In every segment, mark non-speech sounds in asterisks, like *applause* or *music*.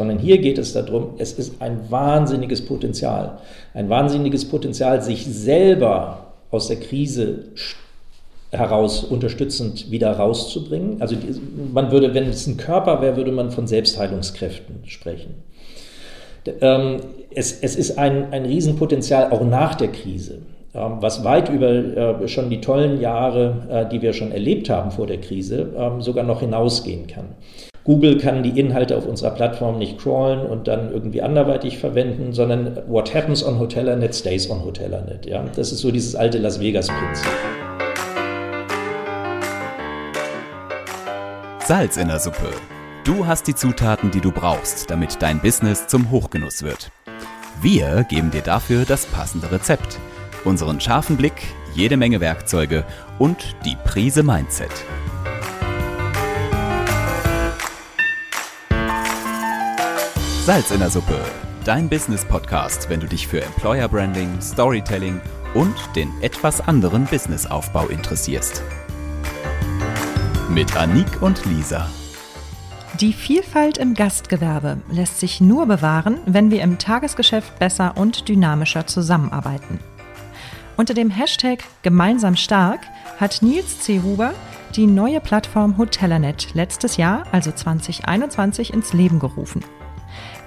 sondern hier geht es darum, es ist ein wahnsinniges Potenzial, ein wahnsinniges Potenzial, sich selber aus der Krise heraus unterstützend wieder rauszubringen. Also man würde, wenn es ein Körper wäre, würde man von Selbstheilungskräften sprechen. Ähm, es, es ist ein, ein Riesenpotenzial auch nach der Krise, was weit über äh, schon die tollen Jahre, äh, die wir schon erlebt haben vor der Krise, ähm, sogar noch hinausgehen kann. Google kann die Inhalte auf unserer Plattform nicht crawlen und dann irgendwie anderweitig verwenden, sondern what happens on Hotelernet stays on Hotelernet. Ja? Das ist so dieses alte Las Vegas-Prinzip. Salz in der Suppe. Du hast die Zutaten, die du brauchst, damit dein Business zum Hochgenuss wird. Wir geben dir dafür das passende Rezept, unseren scharfen Blick, jede Menge Werkzeuge und die Prise Mindset. Salz in der Suppe, dein Business-Podcast, wenn du dich für Employer Branding, Storytelling und den etwas anderen Businessaufbau interessierst mit Anik und Lisa. Die Vielfalt im Gastgewerbe lässt sich nur bewahren, wenn wir im Tagesgeschäft besser und dynamischer zusammenarbeiten. Unter dem Hashtag Gemeinsam stark hat Nils C. Huber die neue Plattform Hotellanet letztes Jahr, also 2021, ins Leben gerufen.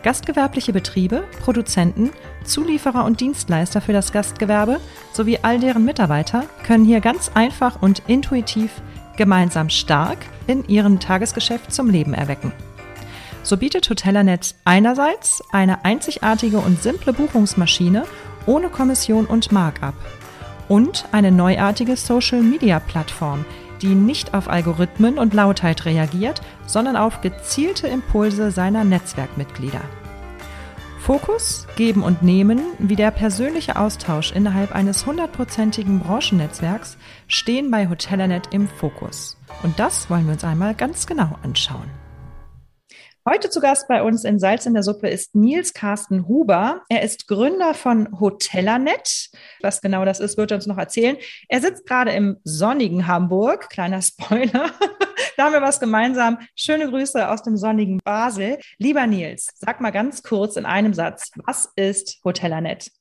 Gastgewerbliche Betriebe, Produzenten, Zulieferer und Dienstleister für das Gastgewerbe sowie all deren Mitarbeiter können hier ganz einfach und intuitiv gemeinsam stark in ihrem Tagesgeschäft zum Leben erwecken. So bietet Hotellanet einerseits eine einzigartige und simple Buchungsmaschine ohne Kommission und Markup und eine neuartige Social-Media-Plattform, die nicht auf Algorithmen und Lautheit reagiert, sondern auf gezielte Impulse seiner Netzwerkmitglieder. Fokus, Geben und Nehmen wie der persönliche Austausch innerhalb eines hundertprozentigen Branchennetzwerks stehen bei Hotellanet im Fokus. Und das wollen wir uns einmal ganz genau anschauen. Heute zu Gast bei uns in Salz in der Suppe ist Nils Carsten Huber. Er ist Gründer von Hotellanet. Was genau das ist, wird er uns noch erzählen. Er sitzt gerade im sonnigen Hamburg. Kleiner Spoiler. *laughs* da haben wir was gemeinsam. Schöne Grüße aus dem sonnigen Basel. Lieber Nils, sag mal ganz kurz in einem Satz, was ist Hotellanet?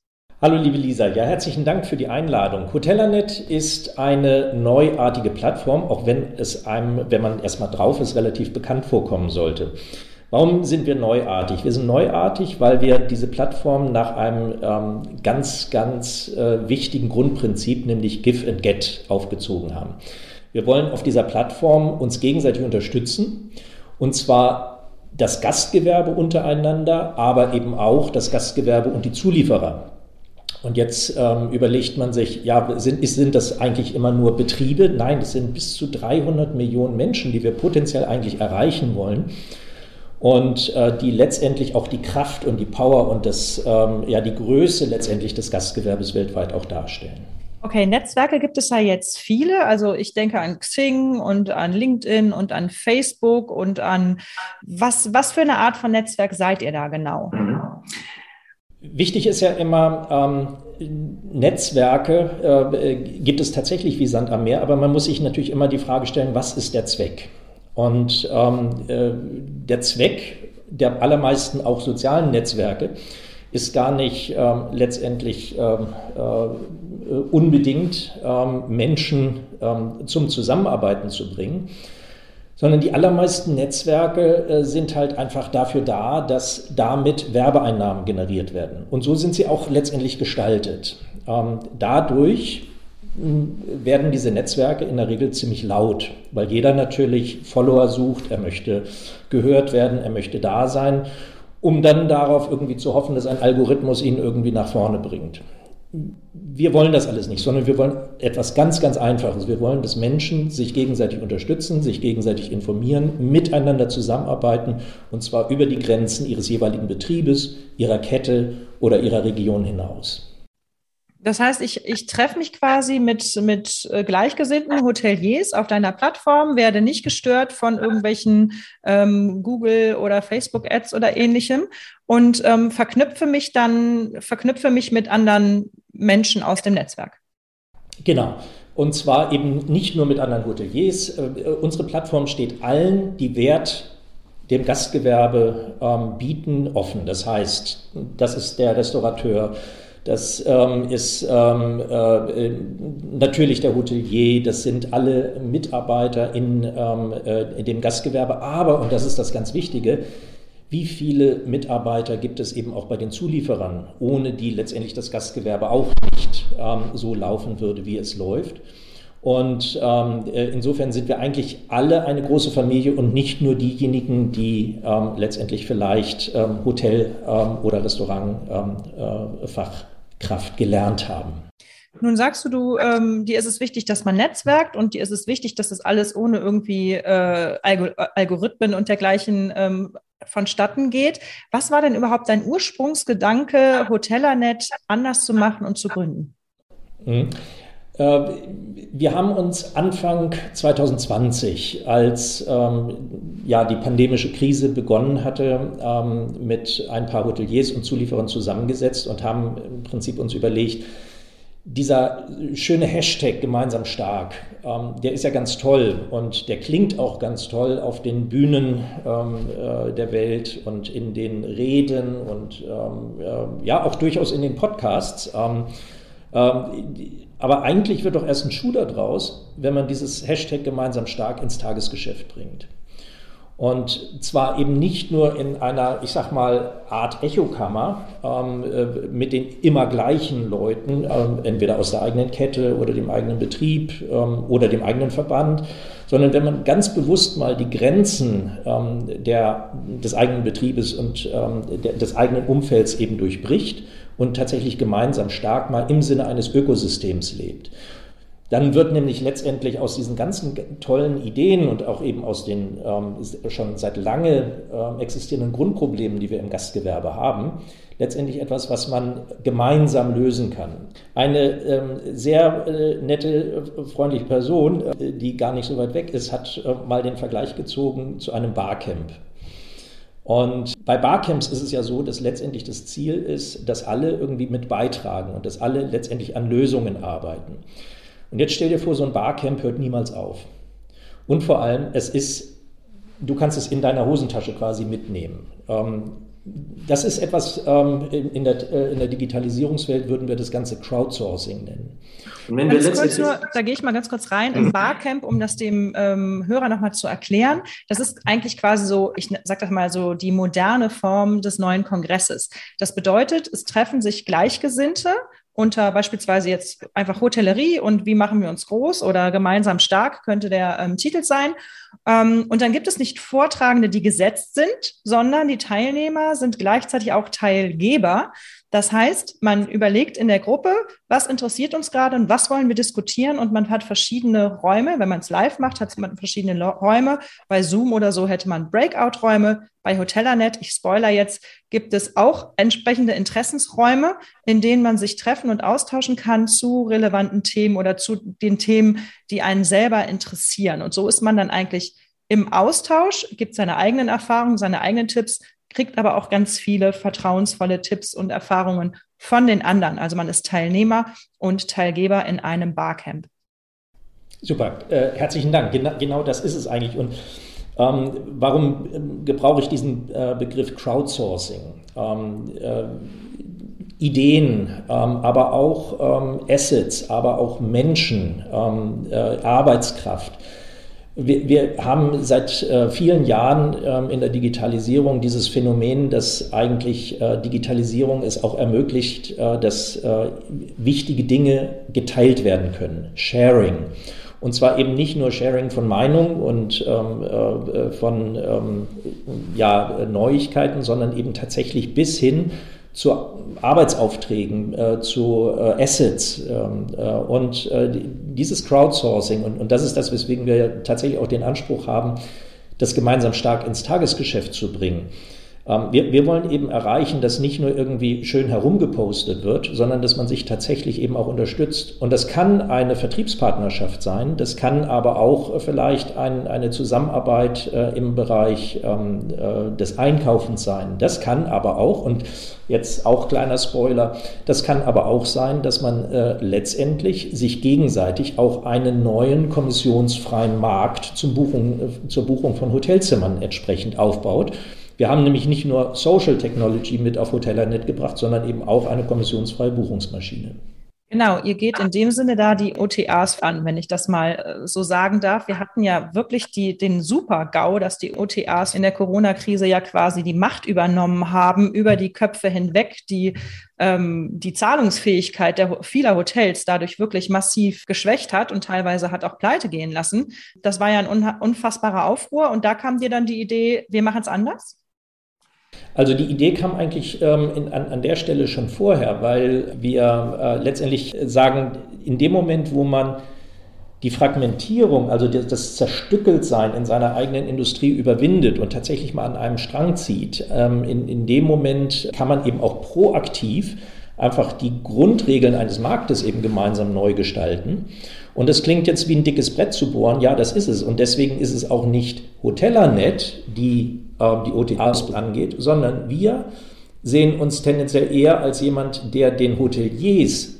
Hallo liebe Lisa, ja herzlichen Dank für die Einladung. Hotellanet ist eine neuartige Plattform, auch wenn es einem, wenn man erstmal drauf ist, relativ bekannt vorkommen sollte. Warum sind wir neuartig? Wir sind neuartig, weil wir diese Plattform nach einem ähm, ganz, ganz äh, wichtigen Grundprinzip, nämlich Give and Get, aufgezogen haben. Wir wollen auf dieser Plattform uns gegenseitig unterstützen und zwar das Gastgewerbe untereinander, aber eben auch das Gastgewerbe und die Zulieferer. Und jetzt ähm, überlegt man sich, ja, sind, sind das eigentlich immer nur Betriebe? Nein, das sind bis zu 300 Millionen Menschen, die wir potenziell eigentlich erreichen wollen und äh, die letztendlich auch die Kraft und die Power und das, ähm, ja, die Größe letztendlich des Gastgewerbes weltweit auch darstellen. Okay, Netzwerke gibt es ja jetzt viele. Also ich denke an Xing und an LinkedIn und an Facebook und an was, was für eine Art von Netzwerk seid ihr da genau? Wichtig ist ja immer, ähm, Netzwerke äh, gibt es tatsächlich wie Sand am Meer, aber man muss sich natürlich immer die Frage stellen, was ist der Zweck? Und ähm, äh, der Zweck der allermeisten auch sozialen Netzwerke ist gar nicht ähm, letztendlich ähm, äh, unbedingt ähm, Menschen ähm, zum Zusammenarbeiten zu bringen, sondern die allermeisten Netzwerke äh, sind halt einfach dafür da, dass damit Werbeeinnahmen generiert werden. Und so sind sie auch letztendlich gestaltet. Ähm, dadurch werden diese Netzwerke in der Regel ziemlich laut, weil jeder natürlich Follower sucht, er möchte gehört werden, er möchte da sein, um dann darauf irgendwie zu hoffen, dass ein Algorithmus ihn irgendwie nach vorne bringt. Wir wollen das alles nicht, sondern wir wollen etwas ganz, ganz Einfaches. Wir wollen, dass Menschen sich gegenseitig unterstützen, sich gegenseitig informieren, miteinander zusammenarbeiten und zwar über die Grenzen ihres jeweiligen Betriebes, ihrer Kette oder ihrer Region hinaus. Das heißt, ich, ich treffe mich quasi mit, mit äh, gleichgesinnten Hoteliers auf deiner Plattform, werde nicht gestört von irgendwelchen ähm, Google oder Facebook Ads oder ähnlichem und ähm, verknüpfe mich dann, verknüpfe mich mit anderen Menschen aus dem Netzwerk. Genau. Und zwar eben nicht nur mit anderen Hoteliers. Äh, unsere Plattform steht allen, die Wert dem Gastgewerbe ähm, bieten, offen. Das heißt, das ist der Restaurateur, das ähm, ist ähm, äh, natürlich der Hotelier, das sind alle Mitarbeiter in, ähm, äh, in dem Gastgewerbe, aber, und das ist das ganz Wichtige, wie viele Mitarbeiter gibt es eben auch bei den Zulieferern, ohne die letztendlich das Gastgewerbe auch nicht ähm, so laufen würde, wie es läuft. Und ähm, äh, insofern sind wir eigentlich alle eine große Familie und nicht nur diejenigen, die ähm, letztendlich vielleicht ähm, Hotel- ähm, oder Restaurantfachkraft ähm, äh, gelernt haben. Nun sagst du, du ähm, dir ist es wichtig, dass man netzwerkt und dir ist es wichtig, dass das alles ohne irgendwie äh, Algorithmen und dergleichen ähm, vonstatten geht. Was war denn überhaupt dein Ursprungsgedanke, Hotellanet anders zu machen und zu gründen? Mhm. Äh, wir haben uns Anfang 2020, als ähm, ja, die pandemische Krise begonnen hatte, ähm, mit ein paar Hoteliers und Zulieferern zusammengesetzt und haben im Prinzip uns überlegt, dieser schöne Hashtag gemeinsam stark, ähm, der ist ja ganz toll und der klingt auch ganz toll auf den Bühnen ähm, äh, der Welt und in den Reden und ähm, äh, ja auch durchaus in den Podcasts. Ähm, aber eigentlich wird doch erst ein Schuh daraus, wenn man dieses Hashtag gemeinsam stark ins Tagesgeschäft bringt. Und zwar eben nicht nur in einer, ich sag mal, Art Echokammer ähm, äh, mit den immer gleichen Leuten, ähm, entweder aus der eigenen Kette oder dem eigenen Betrieb ähm, oder dem eigenen Verband, sondern wenn man ganz bewusst mal die Grenzen ähm, der, des eigenen Betriebes und ähm, der, des eigenen Umfelds eben durchbricht und tatsächlich gemeinsam stark mal im Sinne eines Ökosystems lebt. Dann wird nämlich letztendlich aus diesen ganzen tollen Ideen und auch eben aus den ähm, schon seit lange ähm, existierenden Grundproblemen, die wir im Gastgewerbe haben, letztendlich etwas, was man gemeinsam lösen kann. Eine ähm, sehr äh, nette, äh, freundliche Person, äh, die gar nicht so weit weg ist, hat äh, mal den Vergleich gezogen zu einem Barcamp. Und bei Barcamps ist es ja so, dass letztendlich das Ziel ist, dass alle irgendwie mit beitragen und dass alle letztendlich an Lösungen arbeiten. Und jetzt stell dir vor, so ein Barcamp hört niemals auf. Und vor allem, es ist, du kannst es in deiner Hosentasche quasi mitnehmen. Ähm, das ist etwas, ähm, in, der, äh, in der Digitalisierungswelt würden wir das Ganze Crowdsourcing nennen. Und wenn wir kurz nur, da gehe ich mal ganz kurz rein, im Barcamp, um das dem ähm, Hörer nochmal zu erklären. Das ist eigentlich quasi so, ich sage das mal so, die moderne Form des neuen Kongresses. Das bedeutet, es treffen sich Gleichgesinnte unter beispielsweise jetzt einfach Hotellerie und wie machen wir uns groß oder gemeinsam stark könnte der ähm, Titel sein. Ähm, und dann gibt es nicht Vortragende, die gesetzt sind, sondern die Teilnehmer sind gleichzeitig auch Teilgeber. Das heißt, man überlegt in der Gruppe, was interessiert uns gerade und was wollen wir diskutieren und man hat verschiedene Räume. Wenn man es live macht, hat man verschiedene Räume. Bei Zoom oder so hätte man Breakout-Räume. Bei Hotellanet, ich spoiler jetzt, gibt es auch entsprechende Interessensräume, in denen man sich treffen und austauschen kann zu relevanten Themen oder zu den Themen, die einen selber interessieren. Und so ist man dann eigentlich im Austausch, gibt seine eigenen Erfahrungen, seine eigenen Tipps, kriegt aber auch ganz viele vertrauensvolle Tipps und Erfahrungen von den anderen. Also man ist Teilnehmer und Teilgeber in einem Barcamp. Super, äh, herzlichen Dank. Genau, genau das ist es eigentlich. Und ähm, warum ähm, gebrauche ich diesen äh, Begriff Crowdsourcing? Ähm, äh, Ideen, ähm, aber auch ähm, Assets, aber auch Menschen, ähm, äh, Arbeitskraft wir, wir haben seit äh, vielen Jahren ähm, in der Digitalisierung dieses Phänomen, dass eigentlich äh, Digitalisierung es auch ermöglicht, äh, dass äh, wichtige Dinge geteilt werden können. Sharing. Und zwar eben nicht nur Sharing von Meinung und ähm, äh, von ähm, ja, Neuigkeiten, sondern eben tatsächlich bis hin zu Arbeitsaufträgen, äh, zu äh, Assets ähm, äh, und äh, dieses Crowdsourcing und, und das ist das, weswegen wir tatsächlich auch den Anspruch haben, das gemeinsam stark ins Tagesgeschäft zu bringen. Ähm, wir, wir wollen eben erreichen, dass nicht nur irgendwie schön herumgepostet wird, sondern dass man sich tatsächlich eben auch unterstützt. Und das kann eine Vertriebspartnerschaft sein, das kann aber auch vielleicht ein, eine Zusammenarbeit äh, im Bereich ähm, äh, des Einkaufens sein. Das kann aber auch, und jetzt auch kleiner Spoiler, das kann aber auch sein, dass man äh, letztendlich sich gegenseitig auch einen neuen kommissionsfreien Markt zum Buchung, äh, zur Buchung von Hotelzimmern entsprechend aufbaut. Wir haben nämlich nicht nur Social Technology mit auf Hotelernet gebracht, sondern eben auch eine kommissionsfreie Buchungsmaschine. Genau, ihr geht in dem Sinne da die OTAs an, wenn ich das mal äh, so sagen darf. Wir hatten ja wirklich die, den Super-GAU, dass die OTAs in der Corona-Krise ja quasi die Macht übernommen haben über die Köpfe hinweg, die ähm, die Zahlungsfähigkeit der vieler Hotels dadurch wirklich massiv geschwächt hat und teilweise hat auch pleite gehen lassen. Das war ja ein unfassbarer Aufruhr und da kam dir dann die Idee, wir machen es anders? Also die Idee kam eigentlich ähm, in, an, an der Stelle schon vorher, weil wir äh, letztendlich sagen, in dem Moment, wo man die Fragmentierung, also das Zerstückeltsein in seiner eigenen Industrie überwindet und tatsächlich mal an einem Strang zieht, ähm, in, in dem Moment kann man eben auch proaktiv einfach die Grundregeln eines Marktes eben gemeinsam neu gestalten. Und das klingt jetzt wie ein dickes Brett zu bohren. Ja, das ist es. Und deswegen ist es auch nicht Hotelernet, die die OTAs angeht, sondern wir sehen uns tendenziell eher als jemand, der den Hoteliers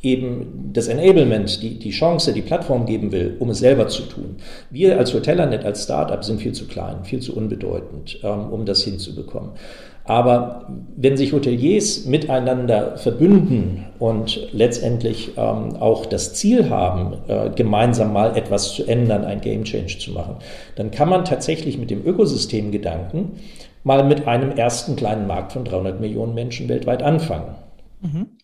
eben das Enablement, die, die Chance, die Plattform geben will, um es selber zu tun. Wir als Hotelernet, als Startup sind viel zu klein, viel zu unbedeutend, ähm, um das hinzubekommen. Aber wenn sich Hoteliers miteinander verbünden und letztendlich ähm, auch das Ziel haben, äh, gemeinsam mal etwas zu ändern, ein Game Change zu machen, dann kann man tatsächlich mit dem Ökosystemgedanken mal mit einem ersten kleinen Markt von 300 Millionen Menschen weltweit anfangen. Mhm.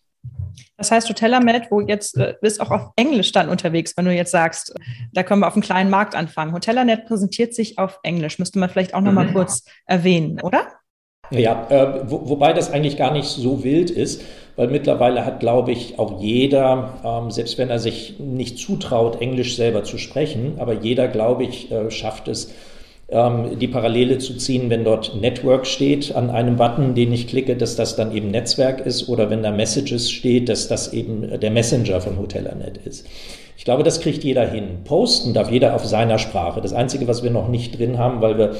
Das heißt, Hotelamed, wo jetzt äh, bist auch auf Englisch dann unterwegs, wenn du jetzt sagst, da können wir auf einen kleinen Markt anfangen. Hotelanet präsentiert sich auf Englisch. Müsste man vielleicht auch noch mal mhm. kurz erwähnen, oder? Ja, äh, wo, wobei das eigentlich gar nicht so wild ist, weil mittlerweile hat, glaube ich, auch jeder, ähm, selbst wenn er sich nicht zutraut, Englisch selber zu sprechen, aber jeder, glaube ich, äh, schafft es, ähm, die Parallele zu ziehen, wenn dort Network steht an einem Button, den ich klicke, dass das dann eben Netzwerk ist oder wenn da Messages steht, dass das eben der Messenger von Hotelanet ist. Ich glaube, das kriegt jeder hin. Posten darf jeder auf seiner Sprache. Das Einzige, was wir noch nicht drin haben, weil wir äh,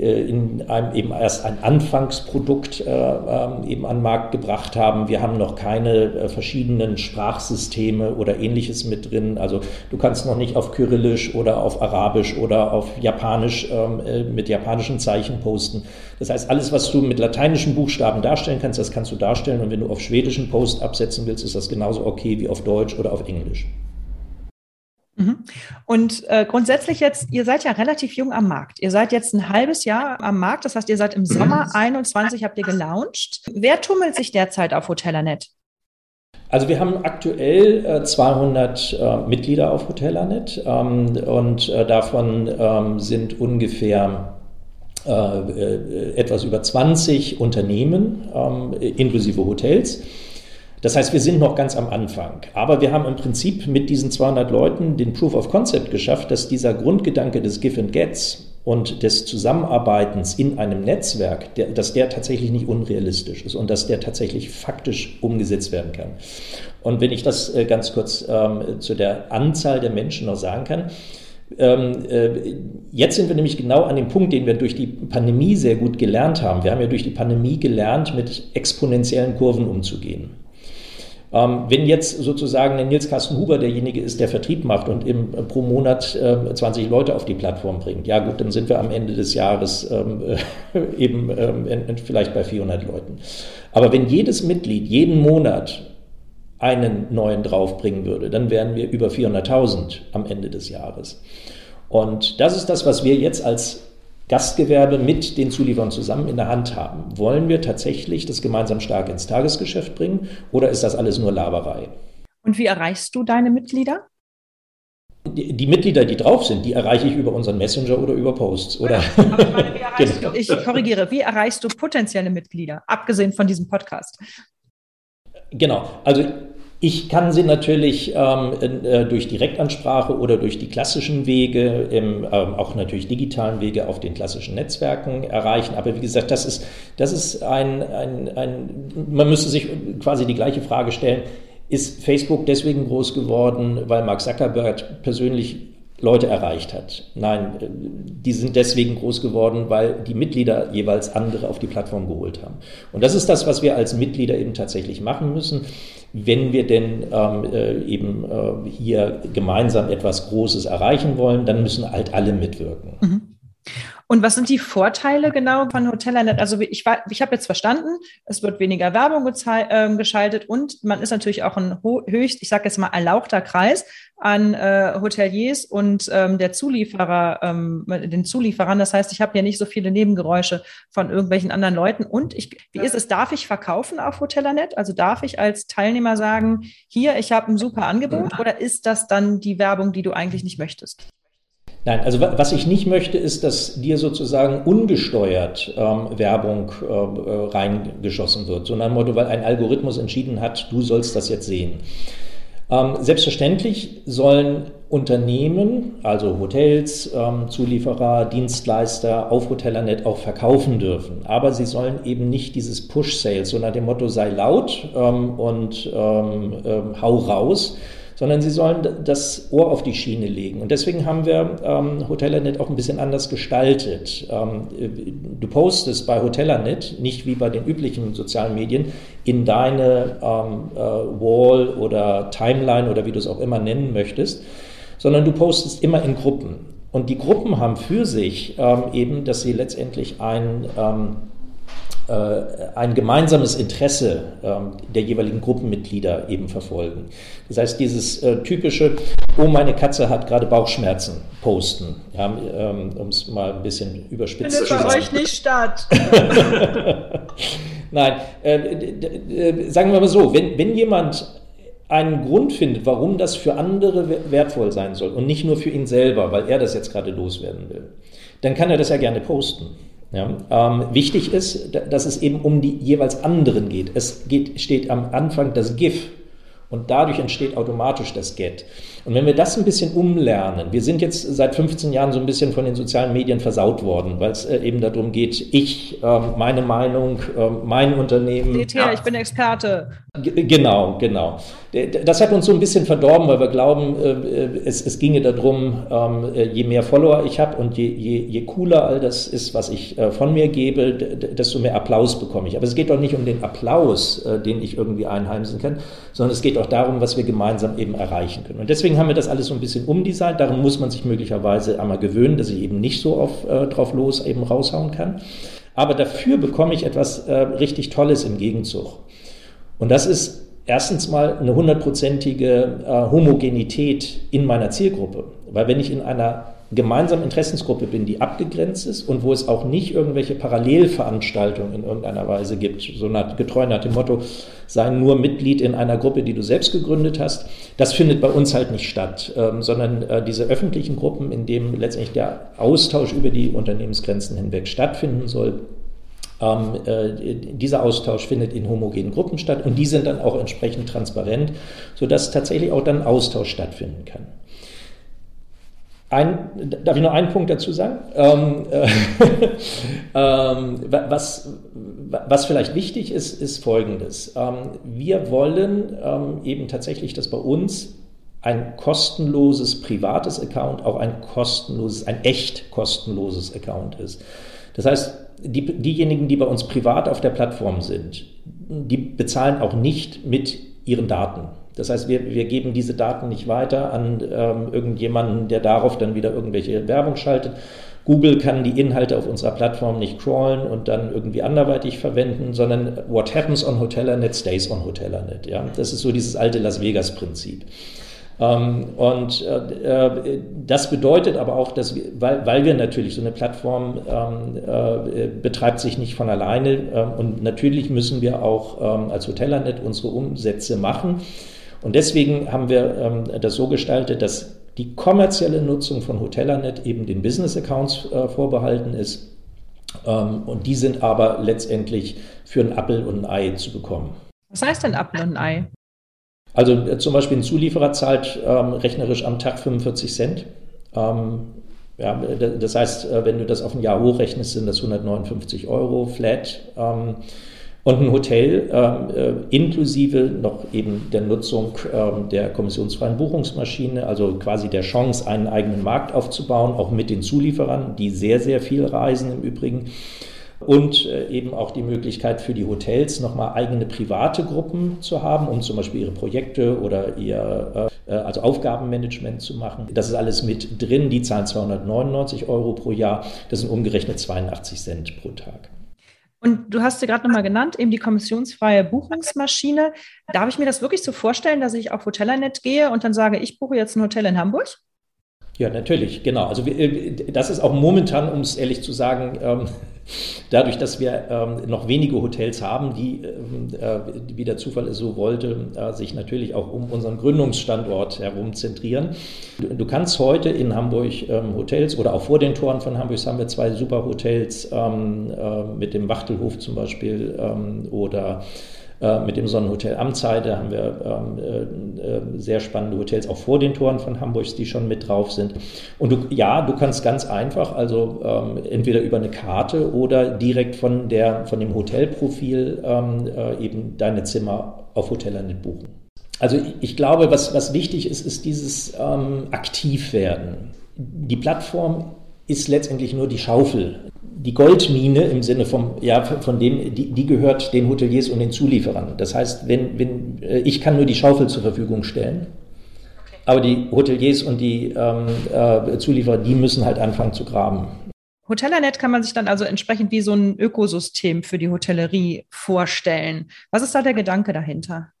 in einem eben erst ein Anfangsprodukt äh, ähm, eben an den Markt gebracht haben. Wir haben noch keine äh, verschiedenen Sprachsysteme oder ähnliches mit drin. Also du kannst noch nicht auf Kyrillisch oder auf Arabisch oder auf Japanisch ähm, mit japanischen Zeichen posten. Das heißt, alles, was du mit lateinischen Buchstaben darstellen kannst, das kannst du darstellen. Und wenn du auf schwedischen Post absetzen willst, ist das genauso okay wie auf Deutsch oder auf Englisch. Mhm. Und äh, grundsätzlich jetzt, ihr seid ja relativ jung am Markt. Ihr seid jetzt ein halbes Jahr am Markt, das heißt, ihr seid im Sommer 21 habt ihr gelauncht. Wer tummelt sich derzeit auf Hotellanet? Also wir haben aktuell äh, 200 äh, Mitglieder auf Hotellanet ähm, und äh, davon ähm, sind ungefähr äh, äh, etwas über 20 Unternehmen ähm, inklusive Hotels. Das heißt, wir sind noch ganz am Anfang. Aber wir haben im Prinzip mit diesen 200 Leuten den Proof of Concept geschafft, dass dieser Grundgedanke des Give and Gets und des Zusammenarbeitens in einem Netzwerk, der, dass der tatsächlich nicht unrealistisch ist und dass der tatsächlich faktisch umgesetzt werden kann. Und wenn ich das äh, ganz kurz ähm, zu der Anzahl der Menschen noch sagen kann, ähm, äh, jetzt sind wir nämlich genau an dem Punkt, den wir durch die Pandemie sehr gut gelernt haben. Wir haben ja durch die Pandemie gelernt, mit exponentiellen Kurven umzugehen. Ähm, wenn jetzt sozusagen der Nils Carsten Huber derjenige ist, der Vertrieb macht und im, äh, pro Monat äh, 20 Leute auf die Plattform bringt, ja gut, dann sind wir am Ende des Jahres ähm, äh, *laughs* eben ähm, vielleicht bei 400 Leuten. Aber wenn jedes Mitglied jeden Monat einen neuen draufbringen würde, dann wären wir über 400.000 am Ende des Jahres. Und das ist das, was wir jetzt als Gastgewerbe mit den Zulieferern zusammen in der Hand haben. Wollen wir tatsächlich das gemeinsam stark ins Tagesgeschäft bringen oder ist das alles nur Laberei? Und wie erreichst du deine Mitglieder? Die, die, Mitglieder, die drauf sind, die erreiche ich über unseren Messenger oder über Posts. Oder? Ja, *laughs* genau. du, ich korrigiere, wie erreichst du potenzielle Mitglieder, abgesehen von diesem Podcast? Genau, also Ich kann sie natürlich ähm, äh, durch Direktansprache oder durch die klassischen Wege, im, ähm, auch natürlich digitalen Wege auf den klassischen Netzwerken erreichen. Aber wie gesagt, das ist, das ist ein, ein, ein, man müsste sich quasi die gleiche Frage stellen. Ist Facebook deswegen groß geworden, weil Mark Zuckerberg persönlich Leute erreicht hat. Nein, die sind deswegen groß geworden, weil die Mitglieder jeweils andere auf die Plattform geholt haben. Und das ist das, was wir als Mitglieder eben tatsächlich machen müssen, wenn wir denn ähm, äh, eben äh, hier gemeinsam etwas Großes erreichen wollen, dann müssen halt alle mitwirken. Mhm. Und was sind die Vorteile genau von Hotellanet? Also ich, ich habe jetzt verstanden, es wird weniger Werbung äh, geschaltet und man ist natürlich auch ein höchst, ich sage jetzt mal, erlauchter Kreis an äh, Hoteliers und ähm, der Zulieferer, ähm, den Zulieferern. Das heißt, ich habe ja nicht so viele Nebengeräusche von irgendwelchen anderen Leuten. Und ich, wie ist es, darf ich verkaufen auf Hotellanet? Also darf ich als Teilnehmer sagen, hier, ich habe ein super Angebot oder ist das dann die Werbung, die du eigentlich nicht möchtest? Nein, also was ich nicht möchte, ist, dass dir sozusagen ungesteuert ähm, Werbung äh, äh, reingeschossen wird, sondern Motto, weil ein Algorithmus entschieden hat, du sollst das jetzt sehen. Ähm, selbstverständlich sollen Unternehmen, also Hotels, ähm, Zulieferer, Dienstleister auf Hotellanet auch verkaufen dürfen. Aber sie sollen eben nicht dieses Push-Sales, so nach dem Motto sei laut ähm, und ähm, ähm, hau raus, sondern sie sollen das Ohr auf die Schiene legen. Und deswegen haben wir ähm, Hotellanet auch ein bisschen anders gestaltet. Ähm, du postest bei Hotellanet, nicht wie bei den üblichen sozialen Medien, in deine ähm, äh, Wall oder Timeline oder wie du es auch immer nennen möchtest, sondern du postest immer in Gruppen. Und die Gruppen haben für sich ähm, eben, dass sie letztendlich ein ähm, äh, ein gemeinsames Interesse ähm, der jeweiligen Gruppenmitglieder eben verfolgen. Das heißt, dieses äh, typische, oh, meine Katze hat gerade Bauchschmerzen, posten, ja, ähm, um es mal ein bisschen überspitzt zu sagen. Findet bei euch nicht statt. *laughs* Nein, äh, sagen wir mal so, wenn, wenn jemand einen Grund findet, warum das für andere wertvoll sein soll und nicht nur für ihn selber, weil er das jetzt gerade loswerden will, dann kann er das ja gerne posten. Ja, ähm, wichtig ist, dass es eben um die jeweils anderen geht. Es geht, steht am Anfang das GIF und dadurch entsteht automatisch das Get. Und wenn wir das ein bisschen umlernen, wir sind jetzt seit 15 Jahren so ein bisschen von den sozialen Medien versaut worden, weil es äh, eben darum geht, ich, äh, meine Meinung, äh, mein Unternehmen. Seht her, ich bin Experte. Genau, genau. Das hat uns so ein bisschen verdorben, weil wir glauben, äh, es, es ginge darum, ähm, äh, je mehr Follower ich habe und je, je, je cooler all das ist, was ich äh, von mir gebe, desto mehr Applaus bekomme ich. Aber es geht doch nicht um den Applaus, den ich irgendwie einheimsen kann, sondern es geht auch darum, was wir gemeinsam eben erreichen können. Und deswegen haben wir das alles so ein bisschen umdesignt. Darum muss man sich möglicherweise einmal gewöhnen, dass ich eben nicht so auf, drauf los eben raushauen kann. Aber dafür bekomme ich etwas richtig Tolles im Gegenzug. Und das ist erstens mal eine hundertprozentige äh, Homogenität in meiner Zielgruppe. Weil wenn ich in einer gemeinsamen Interessensgruppe bin, die abgegrenzt ist und wo es auch nicht irgendwelche Parallelveranstaltungen in irgendeiner Weise gibt, so nach, getreu nach dem Motto, sei nur Mitglied in einer Gruppe, die du selbst gegründet hast, das findet bei uns halt nicht statt, ähm, sondern äh, diese öffentlichen Gruppen, in denen letztendlich der Austausch über die Unternehmensgrenzen hinweg stattfinden soll, ähm, äh, dieser Austausch findet in homogenen Gruppen statt und die sind dann auch entsprechend transparent, sodass tatsächlich auch dann Austausch stattfinden kann. Ein, darf ich noch einen Punkt dazu sagen? Ähm, äh, *laughs* ähm, was, was vielleicht wichtig ist, ist Folgendes. Ähm, wir wollen ähm, eben tatsächlich, dass bei uns ein kostenloses privates Account auch ein kostenloses, ein echt kostenloses Account ist. Das heißt, die, diejenigen, die bei uns privat auf der Plattform sind, die bezahlen auch nicht mit ihren Daten. Das heißt, wir, wir geben diese Daten nicht weiter an ähm, irgendjemanden, der darauf dann wieder irgendwelche Werbung schaltet. Google kann die Inhalte auf unserer Plattform nicht crawlen und dann irgendwie anderweitig verwenden, sondern what happens on Hotellanet stays on Hotellanet. Ja? Das ist so dieses alte Las Vegas-Prinzip. Ähm, und äh, das bedeutet aber auch, dass wir, weil, weil wir natürlich so eine Plattform ähm, äh, betreibt sich nicht von alleine ähm, und natürlich müssen wir auch als Hotellanet unsere Umsätze machen. Und deswegen haben wir das so gestaltet, dass die kommerzielle Nutzung von Hotellanet eben den Business-Accounts äh, vorbehalten ist. Und die sind aber letztendlich für ein Apple und ein Ei zu bekommen. Was heißt denn Apple und ein Ei? Also äh, zum Beispiel ein Zulieferer zahlt ähm, rechnerisch am Tag 45 Cent. Ähm, ja, das heißt, äh, wenn du das auf ein Jahr hochrechnest, sind das 159 Euro flat. Ähm, und ein Hotel ähm, äh, inklusive noch eben der Nutzung ähm, der kommissionsfreien Buchungsmaschine, also quasi der Chance, einen eigenen Markt aufzubauen, auch mit den Zulieferern, die sehr, sehr viel reisen im Übrigen. Und äh, eben auch die Möglichkeit für die Hotels nochmal eigene private Gruppen zu haben, um zum Beispiel ihre Projekte oder ihr äh, also Aufgabenmanagement zu machen. Das ist alles mit drin. Die zahlen 299 Euro pro Jahr. Das sind umgerechnet 82 Cent pro Tag. Und du hast sie gerade nochmal genannt, eben die kommissionsfreie Buchungsmaschine. Darf ich mir das wirklich so vorstellen, dass ich auf Hotellanet gehe und dann sage, ich buche jetzt ein Hotel in Hamburg? Ja, natürlich, genau. Also äh, das ist auch momentan, um es ehrlich zu sagen, ähm, dadurch, dass wir ähm, noch wenige Hotels haben, die, ähm, äh, wie der Zufall es so wollte, äh, sich natürlich auch um unseren Gründungsstandort herum zentrieren. Du, kannst heute in Hamburg Hotels oder auch vor den Toren von Hamburg haben wir zwei super Hotels mit dem Wachtelhof zum Beispiel oder mit dem Sonnenhotel Amtsheide haben wir ähm, äh, äh, sehr spannende Hotels auch vor den Toren von Hamburg, die schon mit drauf sind. Und du, ja, du kannst ganz einfach, also ähm, entweder über eine Karte oder direkt von, der, von dem Hotelprofil ähm, äh, eben deine Zimmer auf Hotellanet buchen. Also ich, glaube, was, was wichtig ist, ist dieses ähm, Aktivwerden. Die Plattform ist letztendlich nur die Schaufel die Goldmine im Sinne vom, ja, von dem, die, die, gehört den Hoteliers und den Zulieferern. Das heißt, wenn, wenn, äh, ich kann nur die Schaufel zur Verfügung stellen, okay. aber die Hoteliers und die ähm, äh, Zulieferer, die müssen halt anfangen zu graben. Hotellanet kann man sich dann also entsprechend wie so ein Ökosystem für die Hotellerie vorstellen. Was ist da der Gedanke dahinter?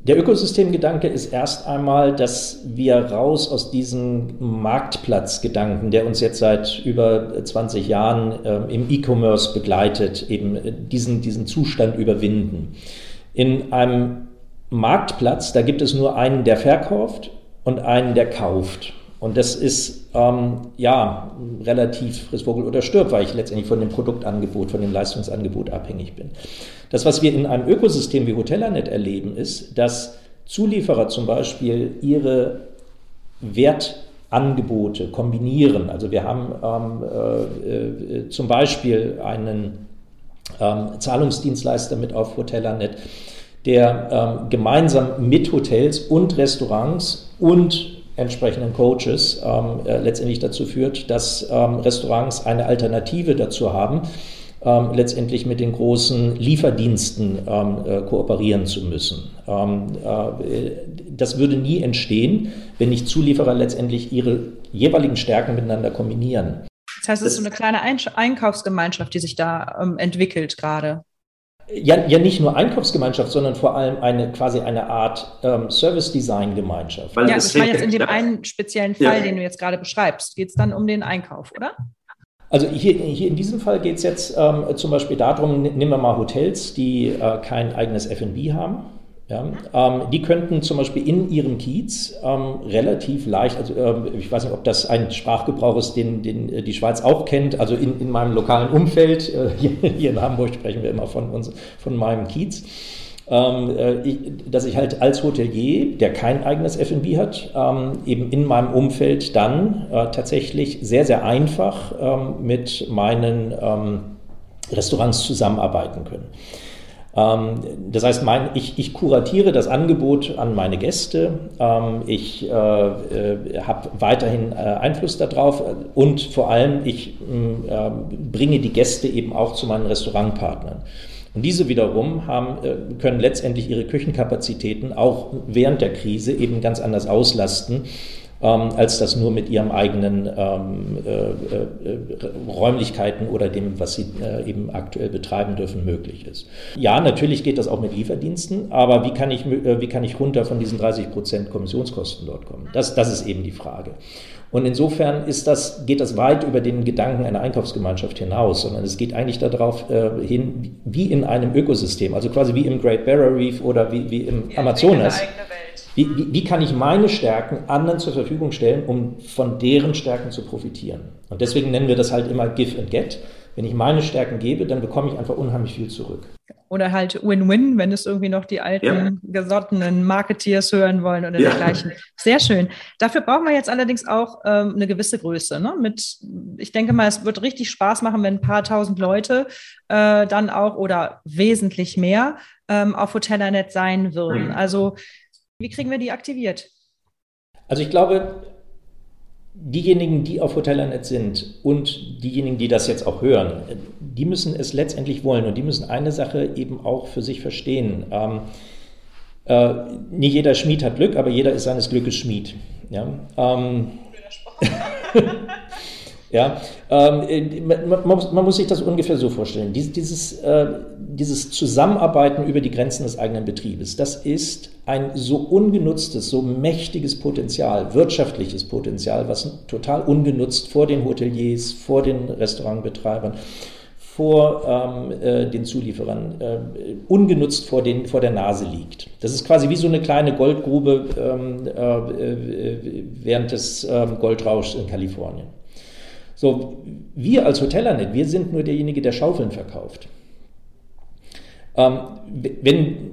Der Ökosystemgedanke ist erst einmal, dass wir raus aus diesem Marktplatzgedanken, der uns jetzt seit über 20 Jahren äh, im E-Commerce begleitet, eben diesen, diesen Zustand überwinden. In einem Marktplatz, da gibt es nur einen, der verkauft und einen, der kauft. Und das ist ähm, ja relativ Frissvogel oder stirb, weil ich letztendlich von dem Produktangebot, von dem Leistungsangebot abhängig bin. Das, was wir in einem Ökosystem wie Hotellanet erleben, ist, dass Zulieferer zum Beispiel ihre Wertangebote kombinieren. Also wir haben ähm, äh, äh, zum Beispiel einen ähm, Zahlungsdienstleister mit auf Hotellanet, der ähm, gemeinsam mit Hotels und Restaurants und entsprechenden Coaches ähm, äh, letztendlich dazu führt, dass ähm, Restaurants eine Alternative dazu haben, ähm, letztendlich mit den großen Lieferdiensten ähm, äh, kooperieren zu müssen. Ähm, äh, das würde nie entstehen, wenn nicht Zulieferer letztendlich ihre jeweiligen Stärken miteinander kombinieren. Das heißt, es ist so eine kleine Einkaufsgemeinschaft, die sich da ähm, entwickelt gerade. Ja, ja, nicht nur Einkaufsgemeinschaft, sondern vor allem eine quasi eine Art ähm, Service-Design-Gemeinschaft. Ja, ich meine jetzt in dem einen speziellen Fall, ja. den du jetzt gerade beschreibst, geht es dann um den Einkauf, oder? Also hier, hier in diesem Fall geht es jetzt ähm, zum Beispiel darum, nehmen wir mal Hotels, die äh, kein eigenes F&B haben ja, ähm, die könnten zum Beispiel in ihrem Kiez ähm, relativ leicht, also ähm, ich weiß nicht, ob das ein Sprachgebrauch ist, den, den äh, die Schweiz auch kennt, also in, in meinem lokalen Umfeld, äh, *laughs* hier, hier, in Hamburg sprechen wir immer von, uns, von meinem Kiez, ähm, äh, ich, dass ich halt als Hotelier, der kein eigenes F&B hat, ähm, eben in meinem Umfeld dann äh, tatsächlich sehr, sehr einfach ähm, mit meinen Restaurants zusammenarbeiten können. Ähm, das heißt, mein, ich, ich, kuratiere das Angebot an meine Gäste. Ähm, ich äh, äh, habe weiterhin äh, Einfluss darauf und vor allem, ich äh, bringe die Gäste eben auch zu meinen Restaurantpartnern. Und diese wiederum haben, äh, können letztendlich ihre Küchenkapazitäten auch während der Krise eben ganz anders auslasten ähm, als das nur mit ihren eigenen ähm, äh, äh, Räumlichkeiten oder dem, was sie äh, eben aktuell betreiben dürfen, möglich ist. Ja, natürlich geht das auch mit Lieferdiensten, aber wie kann ich, äh, wie kann ich runter von diesen 30 Prozent Kommissionskosten dort kommen? Das, das ist eben die Frage. Und insofern ist das, geht das weit über den Gedanken einer Einkaufsgemeinschaft hinaus, sondern es geht eigentlich darauf äh, hin, wie in einem Ökosystem, also quasi wie im Great Barrier Reef oder wie, wie im ja, Amazonas. Wie, wie, wie, kann ich meine Stärken anderen zur Verfügung stellen, um von deren Stärken zu profitieren? Und deswegen nennen wir das halt immer Give and Get. Wenn ich meine Stärken gebe, dann bekomme ich einfach unheimlich viel zurück. Oder halt Win-Win, wenn es irgendwie noch die alten ja. gesottenen Marketeers hören wollen oder ja. dergleichen. Sehr schön. Dafür brauchen wir jetzt allerdings auch ähm, eine gewisse Größe. Ne? Mit, ich denke mal, es wird richtig Spaß machen, wenn ein paar tausend Leute äh, dann auch oder wesentlich mehr ähm, auf Hotellanet sein würden. Mhm. Also wie kriegen wir die aktiviert? Also ich glaube, diejenigen, die auf Hotellanet sind und diejenigen, die das jetzt auch hören, die müssen es letztendlich wollen und die müssen eine Sache eben auch für sich verstehen. Ähm, äh, nicht jeder Schmied hat Glück, aber jeder ist seines Glückes Schmied. Ja, ähm, *laughs* Ja, ähm, äh, man, man, muss, sich das ungefähr so vorstellen. Dies, dieses, äh, dieses Zusammenarbeiten über die Grenzen des eigenen Betriebes, das ist ein so ungenutztes, so mächtiges Potenzial, wirtschaftliches Potenzial, was total ungenutzt vor den Hoteliers, vor den Restaurantbetreibern, vor ähm, äh, den Zulieferern, äh, ungenutzt vor, den, vor der Nase liegt. Das ist quasi wie so eine kleine Goldgrube ähm, äh, äh während des ähm, Goldrauschs in Kalifornien. So, wir als Hotellanet, wir sind nur derjenige, der Schaufeln verkauft. Ähm, wenn,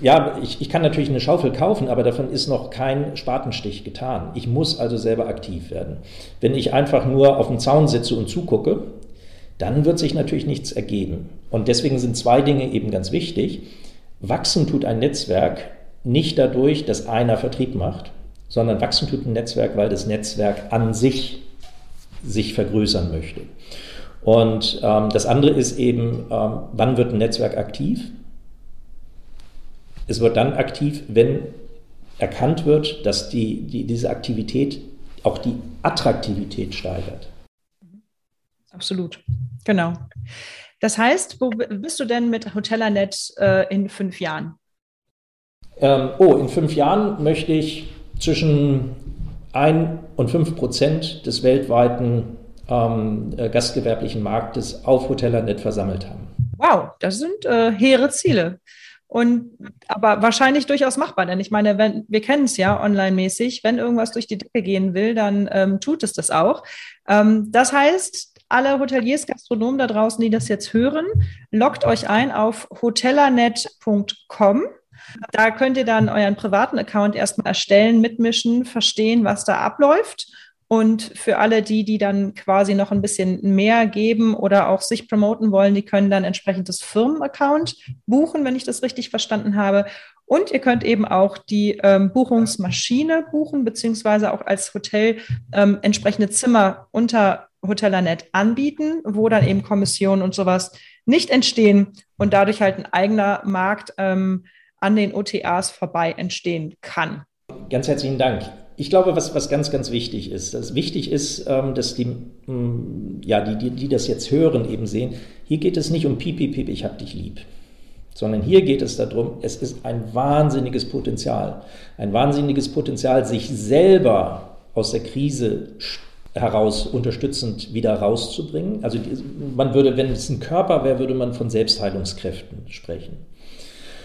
ja, ich, ich kann natürlich eine Schaufel kaufen, aber davon ist noch kein Spatenstich getan. Ich muss also selber aktiv werden. Wenn ich einfach nur auf dem Zaun sitze und zugucke, dann wird sich natürlich nichts ergeben. Und deswegen sind zwei Dinge eben ganz wichtig. Wachsen tut ein Netzwerk nicht dadurch, dass einer Vertrieb macht, sondern wachsen tut ein Netzwerk, weil das Netzwerk an sich sich vergrößern möchte. Und ähm, das andere ist eben, ähm, wann wird ein Netzwerk aktiv? Es wird dann aktiv, wenn erkannt wird, dass die, die, diese Aktivität auch die Attraktivität steigert. Absolut, genau. Das heißt, wo bist du denn mit Hotellanet äh, in fünf Jahren? Ähm, oh, in fünf Jahren möchte ich zwischen 1 und 5 Prozent des weltweiten ähm, äh, gastgewerblichen Marktes auf Hotellanet versammelt haben. Wow, das sind äh, hehre Ziele. Und aber wahrscheinlich durchaus machbar, denn ich meine, wenn, wir kennen es ja online-mäßig, wenn irgendwas durch die Decke gehen will, dann ähm, tut es das auch. Ähm, das heißt, alle Hoteliers, Gastronomen da draußen, die das jetzt hören, loggt euch ein auf hotellanet.com da könnt ihr dann euren privaten Account erstmal erstellen, mitmischen, verstehen, was da abläuft. Und für alle die, die dann quasi noch ein bisschen mehr geben oder auch sich promoten wollen, die können dann entsprechend das Firmenaccount buchen, wenn ich das richtig verstanden habe. Und ihr könnt eben auch die ähm, Buchungsmaschine buchen, beziehungsweise auch als Hotel ähm, entsprechende Zimmer unter Hotellanet anbieten, wo dann eben Kommissionen und sowas nicht entstehen und dadurch halt ein eigener Markt ähm, an den OTAs vorbei entstehen kann. Ganz herzlichen Dank. Ich glaube, was, was ganz, ganz wichtig ist, dass wichtig ist, ähm, dass die, mm, ja, die, die, die das jetzt hören, eben sehen, hier geht es nicht um Pipi, Pipi, ich hab dich lieb, sondern hier geht es darum, es ist ein wahnsinniges Potenzial, ein wahnsinniges Potenzial, sich selber aus der Krise heraus unterstützend wieder rauszubringen. Also man würde, wenn es ein Körper wäre, würde man von Selbstheilungskräften sprechen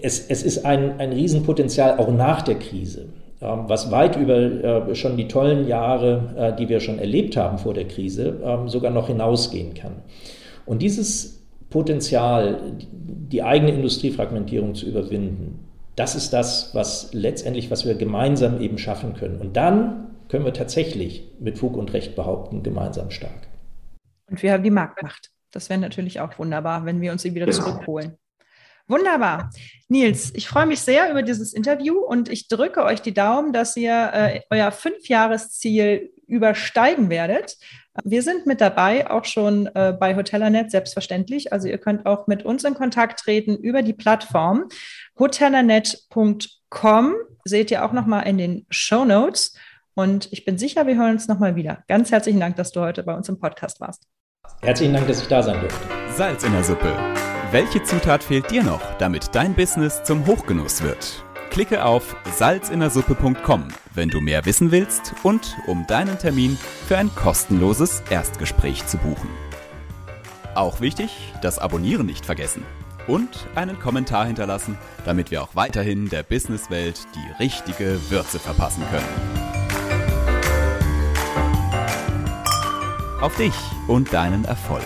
es, es ist ein, ein Riesenpotenzial auch nach der Krise, was weit über äh, schon die tollen Jahre, äh, die wir schon erlebt haben vor der Krise, ähm, sogar noch hinausgehen kann. Und dieses Potenzial, die eigene Industriefragmentierung zu überwinden, das ist das, was letztendlich, was wir gemeinsam eben schaffen können. Und dann können wir tatsächlich mit Fug und Recht behaupten, gemeinsam stark. Und wir haben die Marktmacht. Das wäre natürlich auch wunderbar, wenn wir uns sie wieder genau. zurückholen. Wunderbar. Nils, ich freue mich sehr über dieses Interview und ich drücke euch die Daumen, dass ihr äh, euer Fünfjahresziel übersteigen werdet. Wir sind mit dabei, auch schon äh, bei Hotellanet, selbstverständlich. Also ihr könnt auch mit uns in Kontakt treten über die Plattform. Hotellanet.com seht ihr auch nochmal in den Show Notes. Und ich bin sicher, wir hören uns nochmal wieder. Ganz herzlichen Dank, dass du heute bei uns im Podcast warst. Herzlichen Dank, dass ich da sein durfte. Salz in der Suppe welche Zutat fehlt dir noch, damit dein Business zum Hochgenuss wird? Klicke auf salzinnersuppe.com, wenn du mehr wissen willst und um deinen Termin für ein kostenloses Erstgespräch zu buchen. Auch wichtig, das Abonnieren nicht vergessen und einen Kommentar hinterlassen, damit wir auch weiterhin der Businesswelt die richtige Würze verpassen können. Auf dich und deinen Erfolg.